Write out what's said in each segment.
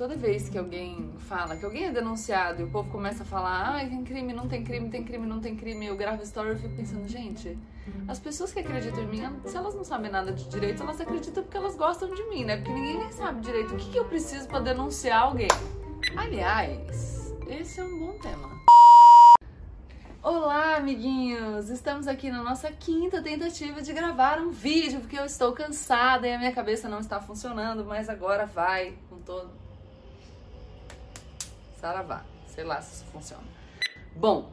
toda vez que alguém fala que alguém é denunciado e o povo começa a falar, ah, tem crime, não tem crime, tem crime, não tem crime, eu gravo story e fico pensando, gente, as pessoas que acreditam em mim, se elas não sabem nada de direito, elas acreditam porque elas gostam de mim, né? Porque ninguém nem sabe direito o que, que eu preciso para denunciar alguém. Aliás, esse é um bom tema. Olá, amiguinhos! Estamos aqui na nossa quinta tentativa de gravar um vídeo, porque eu estou cansada e a minha cabeça não está funcionando, mas agora vai com todo. Saravá. Sei lá se isso funciona. Bom,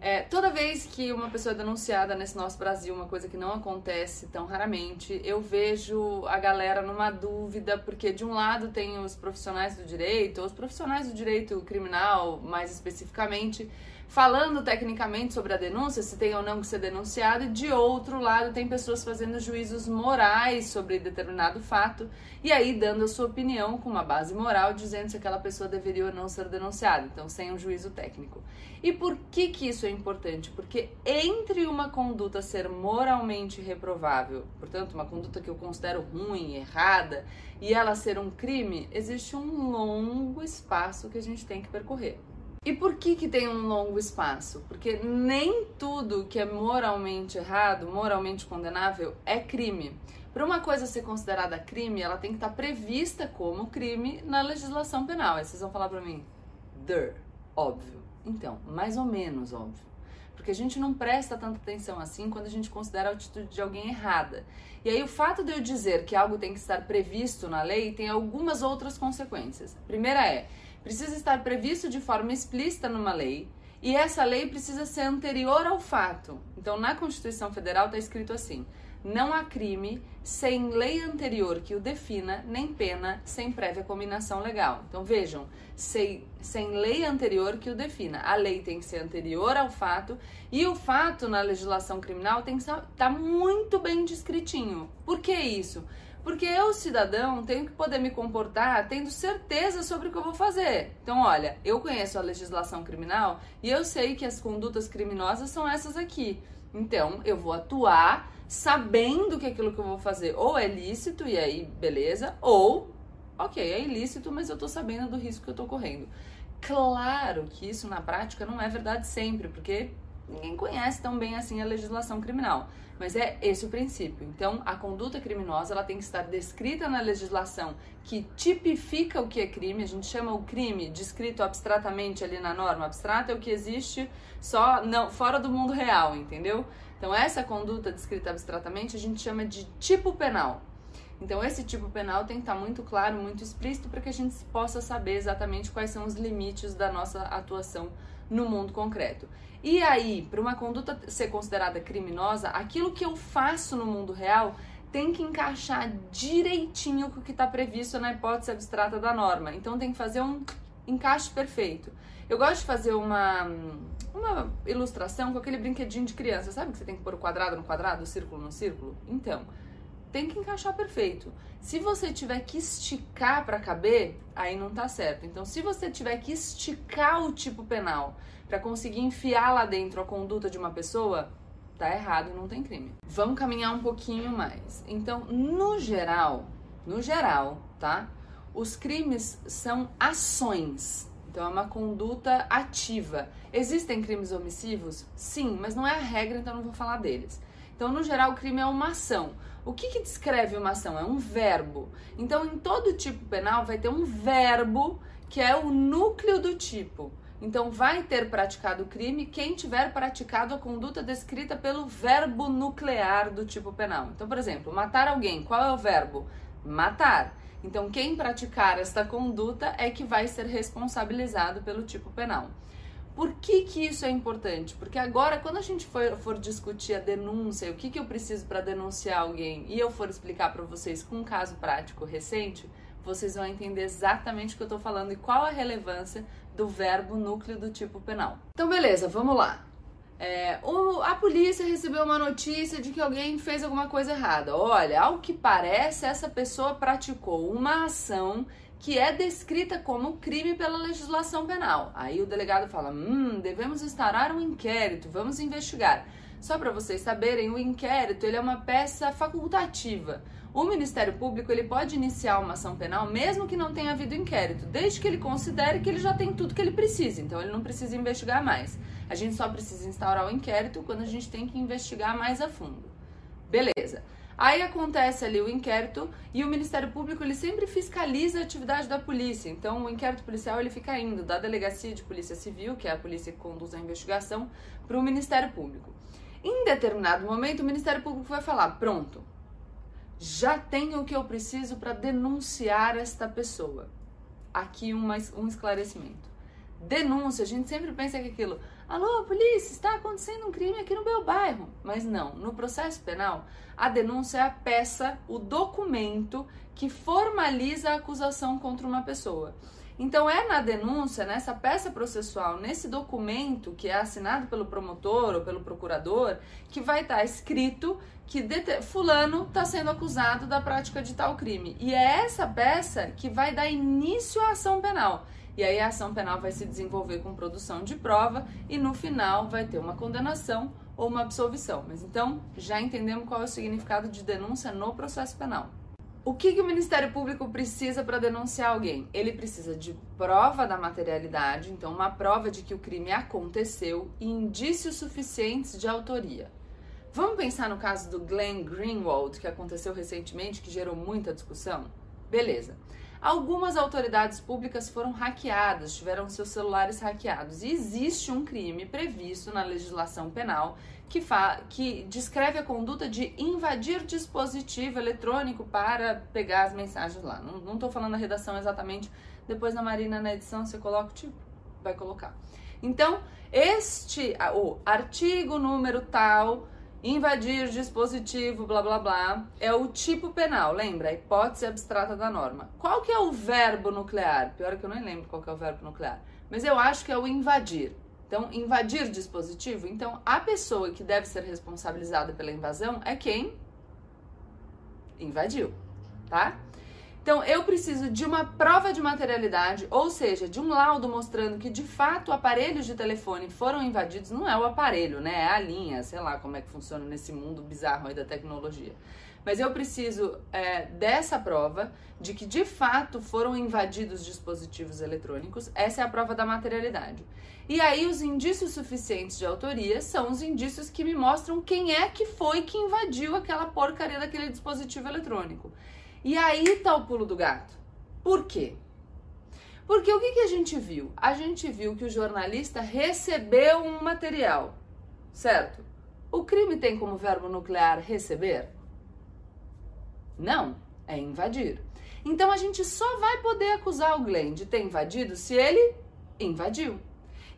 é, toda vez que uma pessoa é denunciada nesse nosso Brasil, uma coisa que não acontece tão raramente, eu vejo a galera numa dúvida, porque de um lado tem os profissionais do direito, os profissionais do direito criminal, mais especificamente, falando tecnicamente sobre a denúncia, se tem ou não que ser denunciado, e de outro lado tem pessoas fazendo juízos morais sobre determinado fato e aí dando a sua opinião com uma base moral, dizendo se aquela pessoa deveria ou não ser denunciada, então sem um juízo técnico. E por que que isso é importante? Porque entre uma conduta ser moralmente reprovável, portanto, uma conduta que eu considero ruim, errada, e ela ser um crime, existe um longo espaço que a gente tem que percorrer. E por que, que tem um longo espaço? Porque nem tudo que é moralmente errado, moralmente condenável, é crime. Para uma coisa ser considerada crime, ela tem que estar prevista como crime na legislação penal. Aí vocês vão falar para mim, der, óbvio. Então, mais ou menos óbvio. Porque a gente não presta tanta atenção assim quando a gente considera a atitude de alguém errada. E aí, o fato de eu dizer que algo tem que estar previsto na lei tem algumas outras consequências. A primeira é, precisa estar previsto de forma explícita numa lei e essa lei precisa ser anterior ao fato. Então, na Constituição Federal está escrito assim: não há crime sem lei anterior que o defina, nem pena sem prévia combinação legal. Então vejam, sem, sem lei anterior que o defina. A lei tem que ser anterior ao fato e o fato na legislação criminal tem que estar tá muito bem descritinho. Por que isso? Porque eu, cidadão, tenho que poder me comportar tendo certeza sobre o que eu vou fazer. Então, olha, eu conheço a legislação criminal e eu sei que as condutas criminosas são essas aqui. Então, eu vou atuar sabendo que aquilo que eu vou fazer ou é lícito e aí beleza, ou ok, é ilícito, mas eu tô sabendo do risco que eu tô correndo. Claro que isso na prática não é verdade sempre, porque ninguém conhece tão bem assim a legislação criminal. Mas é esse o princípio. Então, a conduta criminosa ela tem que estar descrita na legislação que tipifica o que é crime. A gente chama o crime descrito abstratamente ali na norma. Abstrato é o que existe só não fora do mundo real, entendeu? Então, essa conduta descrita abstratamente a gente chama de tipo penal. Então, esse tipo penal tem que estar muito claro, muito explícito, para que a gente possa saber exatamente quais são os limites da nossa atuação no mundo concreto. E aí, para uma conduta ser considerada criminosa, aquilo que eu faço no mundo real tem que encaixar direitinho com o que está previsto na hipótese abstrata da norma. Então, tem que fazer um encaixe perfeito. Eu gosto de fazer uma, uma ilustração com aquele brinquedinho de criança. Sabe que você tem que pôr o quadrado no quadrado, o círculo no círculo? Então, tem que encaixar perfeito. Se você tiver que esticar para caber, aí não tá certo. Então, se você tiver que esticar o tipo penal para conseguir enfiar lá dentro a conduta de uma pessoa, tá errado e não tem crime. Vamos caminhar um pouquinho mais. Então, no geral, no geral, tá? Os crimes são ações. Então, é uma conduta ativa. Existem crimes omissivos? Sim, mas não é a regra, então não vou falar deles. Então, no geral, o crime é uma ação. O que, que descreve uma ação? É um verbo. Então, em todo tipo penal vai ter um verbo que é o núcleo do tipo. Então, vai ter praticado o crime quem tiver praticado a conduta descrita pelo verbo nuclear do tipo penal. Então, por exemplo, matar alguém, qual é o verbo? Matar. Então, quem praticar esta conduta é que vai ser responsabilizado pelo tipo penal. Por que, que isso é importante? Porque agora, quando a gente for, for discutir a denúncia, o que, que eu preciso para denunciar alguém, e eu for explicar para vocês com um caso prático recente, vocês vão entender exatamente o que eu estou falando e qual a relevância do verbo núcleo do tipo penal. Então, beleza, vamos lá. É, o, a polícia recebeu uma notícia de que alguém fez alguma coisa errada. Olha, ao que parece, essa pessoa praticou uma ação que é descrita como crime pela legislação penal. Aí o delegado fala: hum, devemos instaurar um inquérito, vamos investigar. Só para vocês saberem, o inquérito ele é uma peça facultativa. O Ministério Público ele pode iniciar uma ação penal mesmo que não tenha havido inquérito, desde que ele considere que ele já tem tudo que ele precisa, então ele não precisa investigar mais. A gente só precisa instaurar o inquérito quando a gente tem que investigar mais a fundo. Beleza. Aí acontece ali o inquérito e o Ministério Público ele sempre fiscaliza a atividade da polícia. Então o inquérito policial ele fica indo da delegacia de polícia civil, que é a polícia que conduz a investigação, para o Ministério Público. Em determinado momento o Ministério Público vai falar: "Pronto, já tenho o que eu preciso para denunciar esta pessoa. Aqui uma, um esclarecimento. Denúncia, a gente sempre pensa que aquilo, alô, polícia, está acontecendo um crime aqui no meu bairro. Mas não, no processo penal, a denúncia é a peça, o documento que formaliza a acusação contra uma pessoa. Então é na denúncia, nessa peça processual, nesse documento que é assinado pelo promotor ou pelo procurador, que vai estar tá escrito que fulano está sendo acusado da prática de tal crime. E é essa peça que vai dar início à ação penal. E aí a ação penal vai se desenvolver com produção de prova e no final vai ter uma condenação ou uma absolvição. Mas então já entendemos qual é o significado de denúncia no processo penal. O que, que o Ministério Público precisa para denunciar alguém? Ele precisa de prova da materialidade, então uma prova de que o crime aconteceu e indícios suficientes de autoria. Vamos pensar no caso do Glenn Greenwald, que aconteceu recentemente, que gerou muita discussão? Beleza. Algumas autoridades públicas foram hackeadas, tiveram seus celulares hackeados. E existe um crime previsto na legislação penal que, que descreve a conduta de invadir dispositivo eletrônico para pegar as mensagens lá. Não estou falando a redação exatamente, depois na Marina na edição você coloca o tipo, vai colocar. Então, este, o artigo número tal, invadir dispositivo, blá blá blá, é o tipo penal, lembra? A hipótese abstrata da norma. Qual que é o verbo nuclear? Pior que eu nem lembro qual que é o verbo nuclear, mas eu acho que é o invadir. Então, invadir dispositivo. Então, a pessoa que deve ser responsabilizada pela invasão é quem invadiu, tá? Então, eu preciso de uma prova de materialidade, ou seja, de um laudo mostrando que de fato aparelhos de telefone foram invadidos. Não é o aparelho, né? É a linha, sei lá como é que funciona nesse mundo bizarro aí da tecnologia. Mas eu preciso é, dessa prova de que de fato foram invadidos dispositivos eletrônicos. Essa é a prova da materialidade. E aí, os indícios suficientes de autoria são os indícios que me mostram quem é que foi que invadiu aquela porcaria daquele dispositivo eletrônico. E aí tá o pulo do gato. Por quê? Porque o que, que a gente viu? A gente viu que o jornalista recebeu um material, certo? O crime tem como verbo nuclear receber? Não, é invadir. Então a gente só vai poder acusar o Glenn de ter invadido se ele invadiu.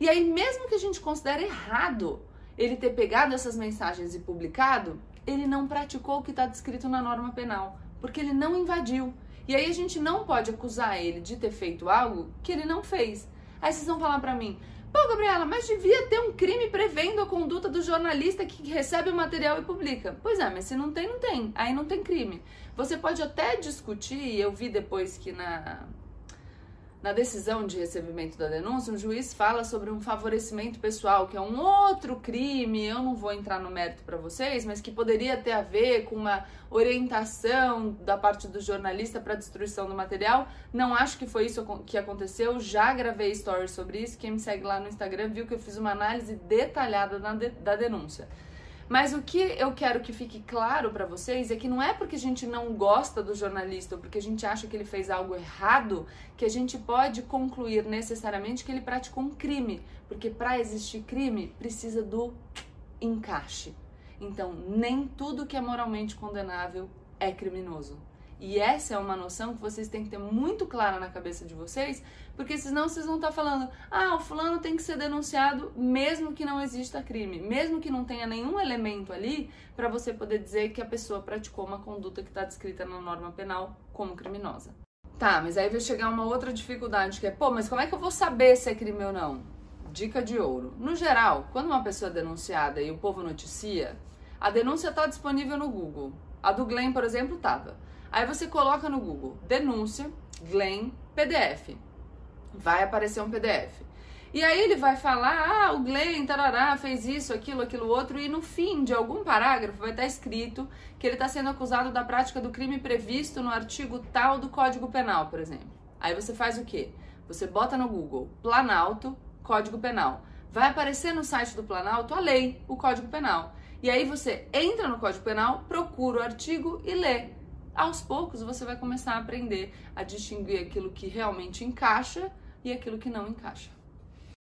E aí, mesmo que a gente considere errado ele ter pegado essas mensagens e publicado, ele não praticou o que está descrito na norma penal, porque ele não invadiu. E aí a gente não pode acusar ele de ter feito algo que ele não fez. Aí vocês vão falar para mim, Pô, Gabriela, mas devia ter um crime prevendo a conduta do jornalista que recebe o material e publica. Pois é, mas se não tem, não tem. Aí não tem crime. Você pode até discutir, eu vi depois que na na decisão de recebimento da denúncia, um juiz fala sobre um favorecimento pessoal, que é um outro crime, eu não vou entrar no mérito para vocês, mas que poderia ter a ver com uma orientação da parte do jornalista para destruição do material. Não acho que foi isso que aconteceu, já gravei stories sobre isso. Quem me segue lá no Instagram viu que eu fiz uma análise detalhada da denúncia. Mas o que eu quero que fique claro para vocês é que não é porque a gente não gosta do jornalista ou porque a gente acha que ele fez algo errado que a gente pode concluir necessariamente que ele praticou um crime, porque para existir crime precisa do encaixe. Então, nem tudo que é moralmente condenável é criminoso. E essa é uma noção que vocês têm que ter muito clara na cabeça de vocês, porque senão vocês vão estar falando: ah, o fulano tem que ser denunciado mesmo que não exista crime, mesmo que não tenha nenhum elemento ali para você poder dizer que a pessoa praticou uma conduta que está descrita na norma penal como criminosa. Tá, mas aí vai chegar uma outra dificuldade que é: pô, mas como é que eu vou saber se é crime ou não? Dica de ouro. No geral, quando uma pessoa é denunciada e o povo noticia, a denúncia está disponível no Google. A do Glenn, por exemplo, estava. Aí você coloca no Google denúncia Glenn PDF. Vai aparecer um PDF. E aí ele vai falar, ah, o Glenn, tarará, fez isso, aquilo, aquilo outro, e no fim de algum parágrafo vai estar escrito que ele está sendo acusado da prática do crime previsto no artigo tal do Código Penal, por exemplo. Aí você faz o quê? Você bota no Google Planalto, Código Penal. Vai aparecer no site do Planalto a lei, o Código Penal. E aí você entra no Código Penal, procura o artigo e lê. Aos poucos você vai começar a aprender a distinguir aquilo que realmente encaixa e aquilo que não encaixa.